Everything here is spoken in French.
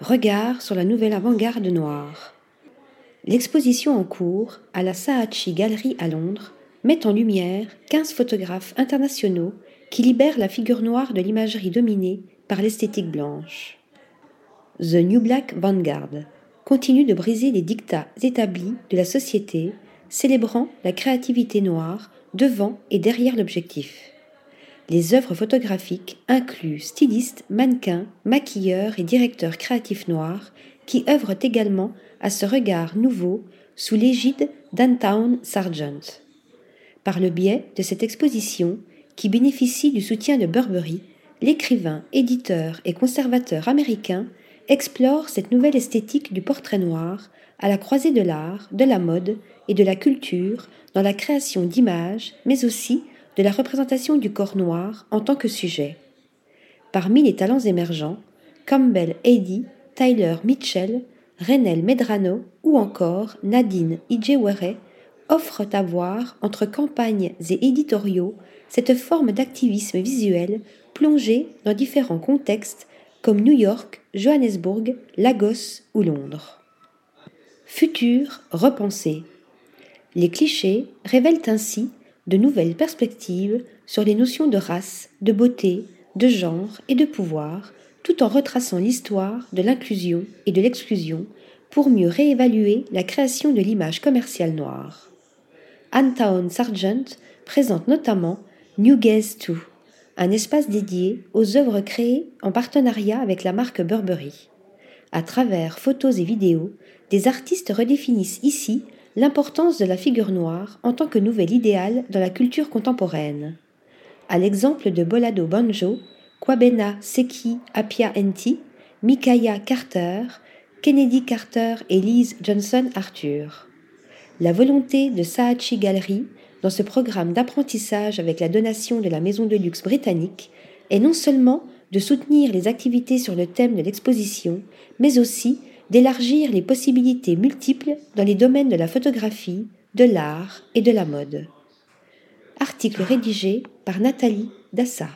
Regard sur la nouvelle avant-garde noire. L'exposition en cours à la Saatchi Gallery à Londres met en lumière 15 photographes internationaux qui libèrent la figure noire de l'imagerie dominée par l'esthétique blanche. The New Black Vanguard continue de briser les dictats établis de la société, célébrant la créativité noire devant et derrière l'objectif. Les œuvres photographiques incluent stylistes, mannequins, maquilleurs et directeurs créatifs noirs qui œuvrent également à ce regard nouveau sous l'égide d'Antown Sargent. Par le biais de cette exposition, qui bénéficie du soutien de Burberry, l'écrivain, éditeur et conservateur américain explore cette nouvelle esthétique du portrait noir à la croisée de l'art, de la mode et de la culture dans la création d'images, mais aussi de la représentation du corps noir en tant que sujet. Parmi les talents émergents, Campbell Eddy, Tyler Mitchell, Renel Medrano ou encore Nadine Ijewere offrent à voir entre campagnes et éditoriaux cette forme d'activisme visuel plongé dans différents contextes comme New York, Johannesburg, Lagos ou Londres. Futur repensé. Les clichés révèlent ainsi de nouvelles perspectives sur les notions de race, de beauté, de genre et de pouvoir, tout en retraçant l'histoire de l'inclusion et de l'exclusion pour mieux réévaluer la création de l'image commerciale noire. Antown Sargent présente notamment New Gaze 2, un espace dédié aux œuvres créées en partenariat avec la marque Burberry. À travers photos et vidéos, des artistes redéfinissent ici l'importance de la figure noire en tant que nouvel idéal dans la culture contemporaine. À l'exemple de Bolado Banjo, Kwabena Seki Apia Enti, Mikaya Carter, Kennedy Carter et Liz Johnson Arthur. La volonté de Saatchi Gallery dans ce programme d'apprentissage avec la donation de la maison de luxe britannique est non seulement de soutenir les activités sur le thème de l'exposition, mais aussi d'élargir les possibilités multiples dans les domaines de la photographie, de l'art et de la mode. Article rédigé par Nathalie Dassa.